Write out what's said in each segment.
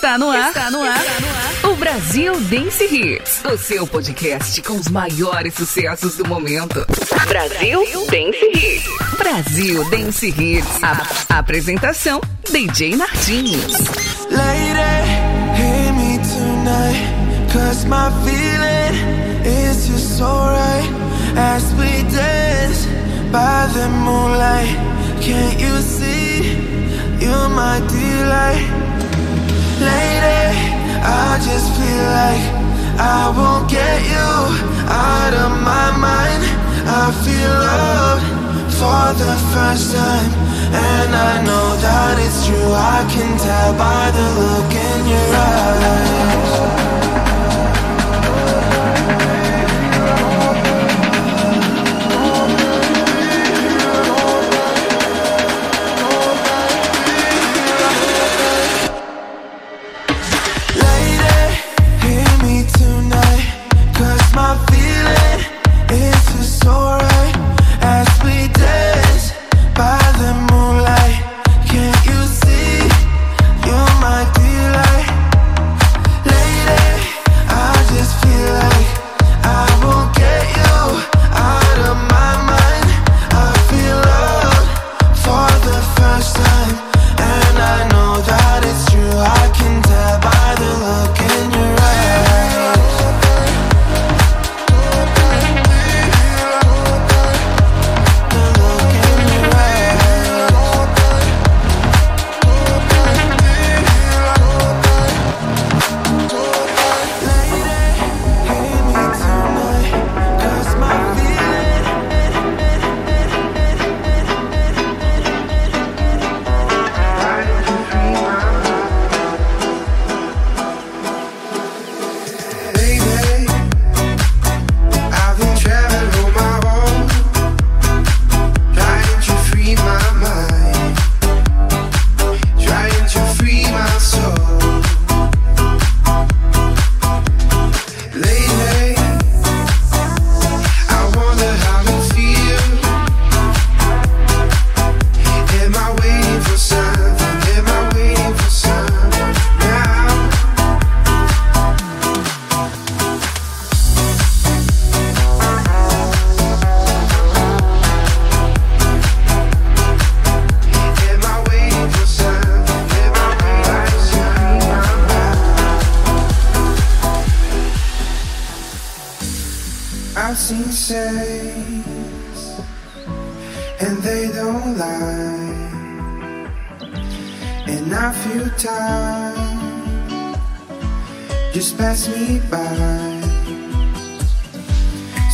Está no ar. Está no ar. O Brasil Dance Hits. O seu podcast com os maiores sucessos do momento. Brasil Dance Hits. Brasil Dance Hits. A apresentação DJ Martins. Lady, hear me tonight. Cause my feeling is just so right. As we dance by the moonlight. Can't you see? You're my delight. Lady, I just feel like I won't get you out of my mind. I feel love for the first time, and I know that it's true. I can tell by the look in your eyes.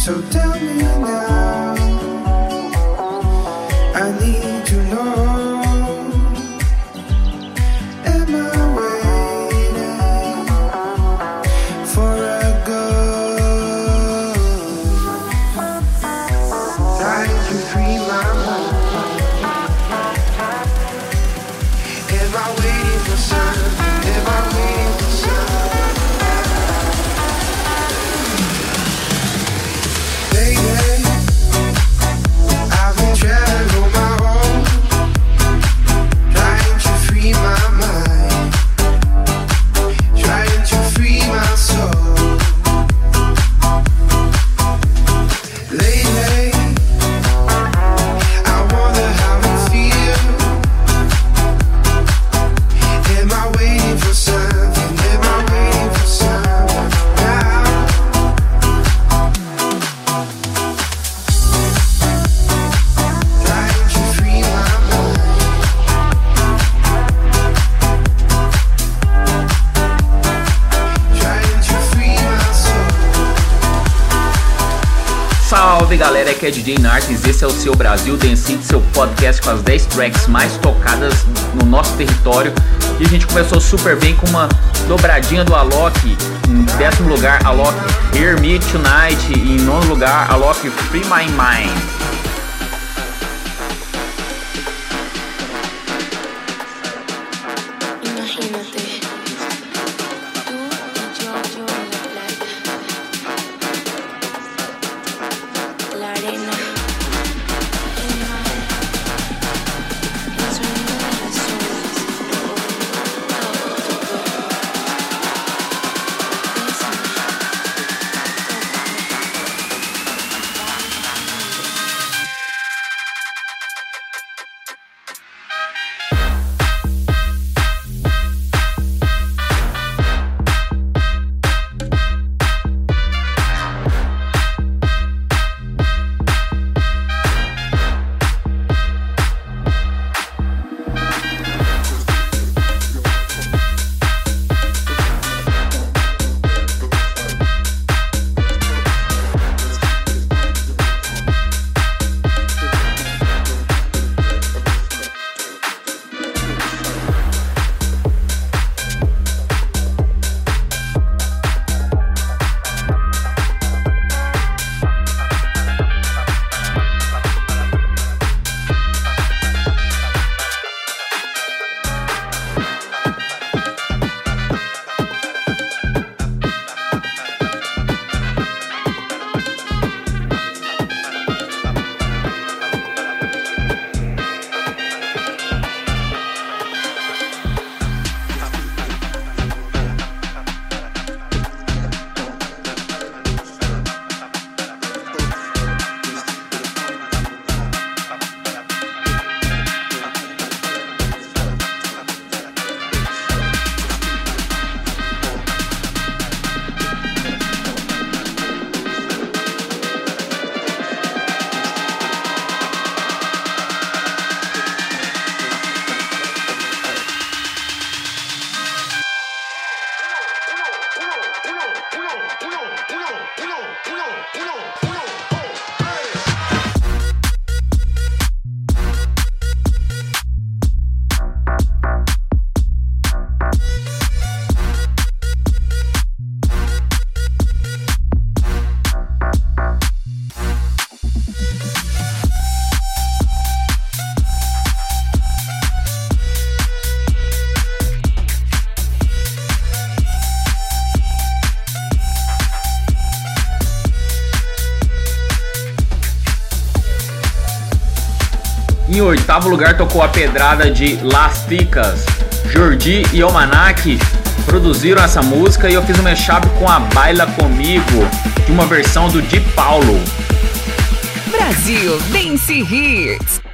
So tell me now. Aqui é DJ Nartes, esse é o seu Brasil Dance seu podcast com as 10 tracks mais tocadas no nosso território. E a gente começou super bem com uma dobradinha do Alok, em décimo lugar Alok Hear Me Tonight, e em nono lugar Alok Free My Mind. Oitavo lugar tocou a pedrada de Las Ticas. Jordi e Omanak produziram essa música e eu fiz um mashup com a Baila Comigo, de uma versão do Di Paulo. Brasil Dance Hits.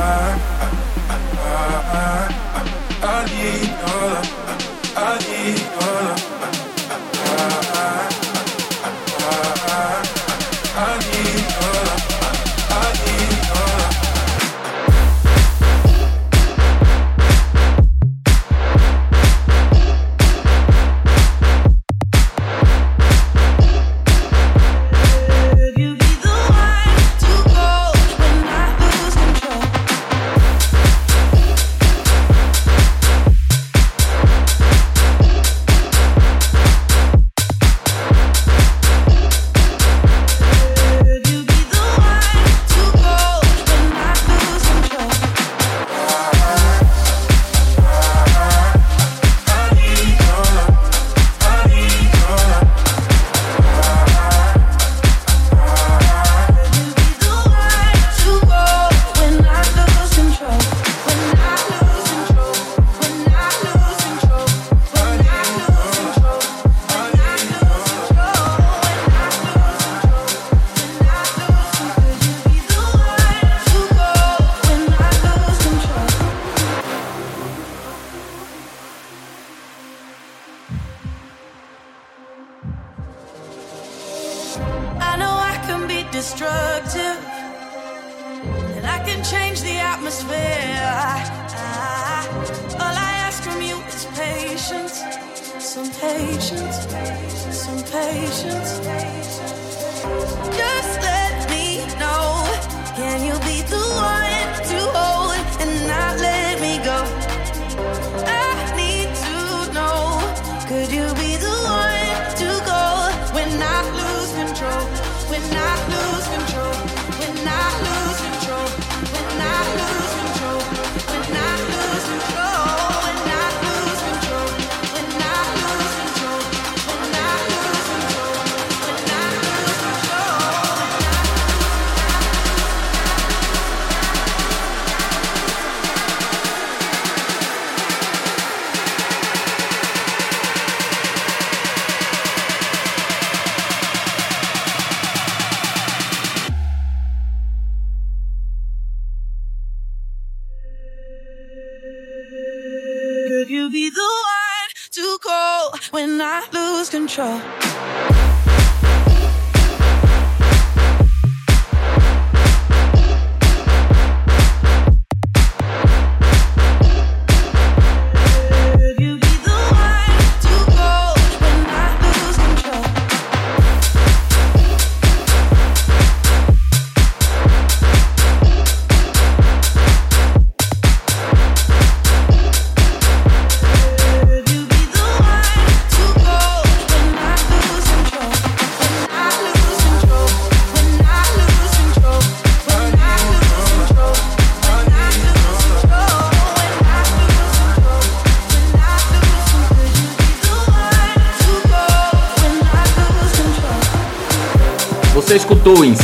I, I, I, I need all of, I need all of.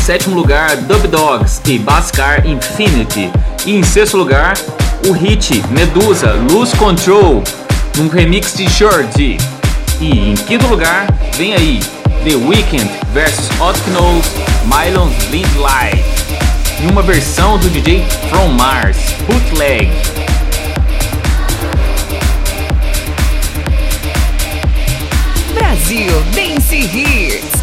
Sétimo lugar Dub Dogs e Bascar Infinity. E em sexto lugar, o hit Medusa Lose Control, num remix de Shorty. E em quinto lugar, vem aí The Weeknd vs Hot Knows Mylon's Blind Light, uma versão do DJ From Mars, Bootleg. Brasil Dance Hits.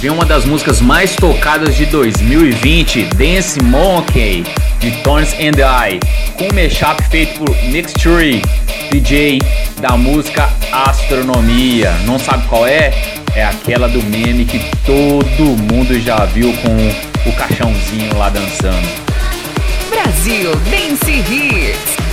Vem uma das músicas mais tocadas de 2020, Dance Monkey, de Tones and I, com um mashup feito por Mixture, DJ da música Astronomia. Não sabe qual é? É aquela do meme que todo mundo já viu com o caixãozinho lá dançando. Brasil Dance Hits.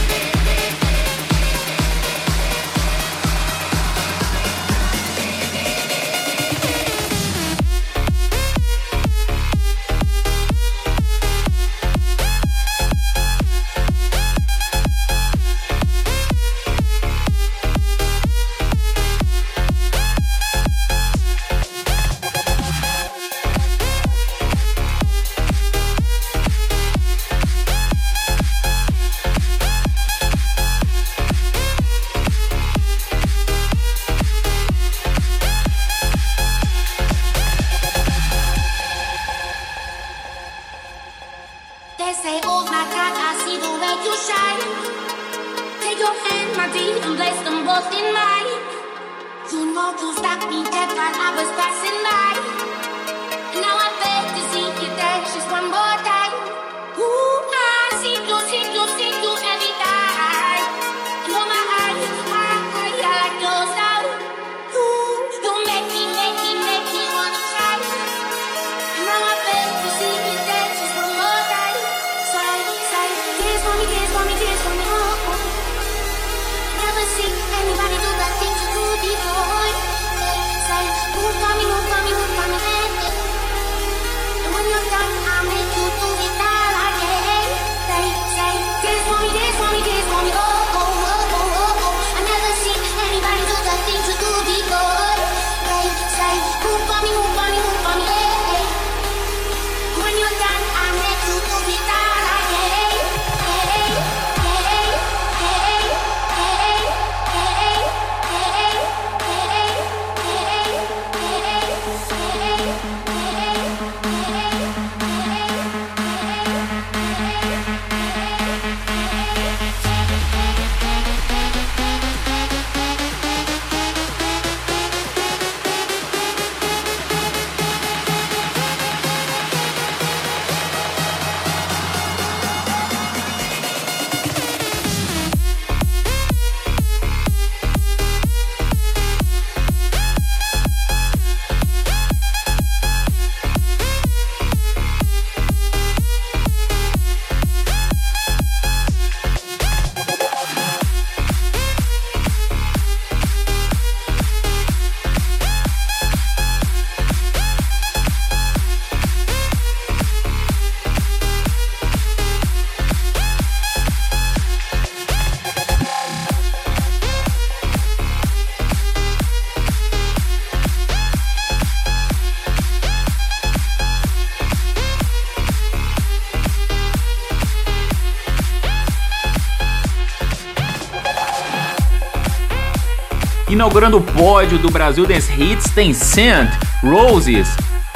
Inaugurando o pódio do Brasil Dance Hits tem Scent, Roses,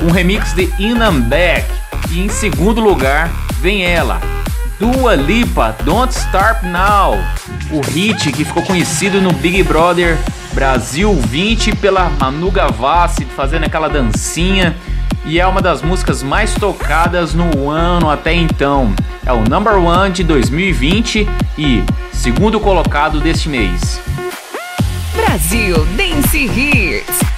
um remix de In and Back. E em segundo lugar vem ela, Dua Lipa, Don't Start Now, o hit que ficou conhecido no Big Brother Brasil 20 pela Manu Gavassi fazendo aquela dancinha e é uma das músicas mais tocadas no ano até então. É o number one de 2020 e segundo colocado deste mês. Brasil Dance Hits.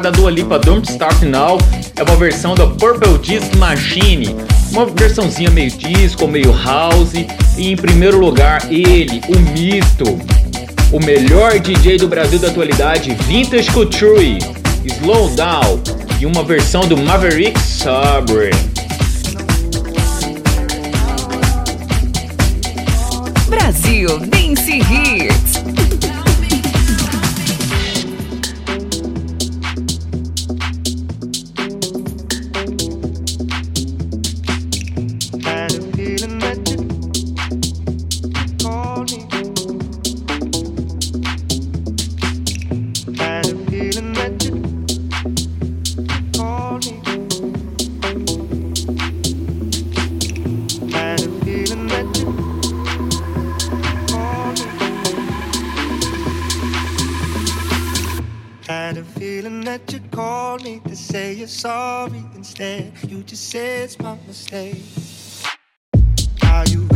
da Dua Lipa Don't Start Now é uma versão da Purple Disc Machine, uma versãozinha meio disco, meio house, e em primeiro lugar ele, o mito, o melhor DJ do Brasil da atualidade, Vintage Couture, Slow Down e uma versão do Maverick Sabre. Brasil Dance Hits. Are you?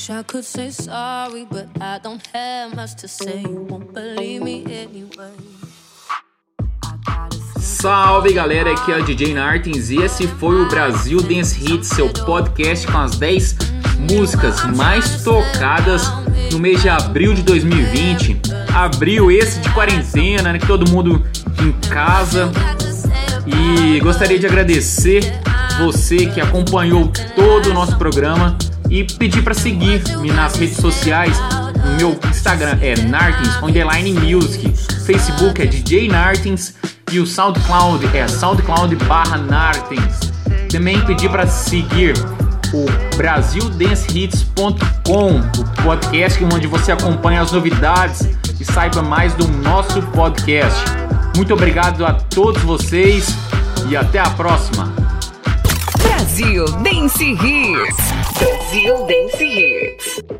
Wish I could say sorry, but I don't have much to say. You won't believe me anyway. Salve galera, aqui é o DJ Nartins e esse foi o Brasil Dance Hits, seu podcast com as 10 músicas mais tocadas no mês de abril de 2020. Abril esse de quarentena, né, que todo mundo em casa. E gostaria de agradecer você que acompanhou todo o nosso programa e pedir para seguir-me nas redes sociais. No meu Instagram é Nartins Underline Music, Facebook é DJ Nartins e o SoundCloud é SoundCloud barra Nartins. Também pedir para seguir o BrasilDanceHits.com, o podcast onde você acompanha as novidades e saiba mais do nosso podcast. Muito obrigado a todos vocês e até a próxima. Brasil Dance Hits. Brasil Dance Hits.